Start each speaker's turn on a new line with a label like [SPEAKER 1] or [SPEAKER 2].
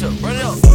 [SPEAKER 1] Pizza, run it up.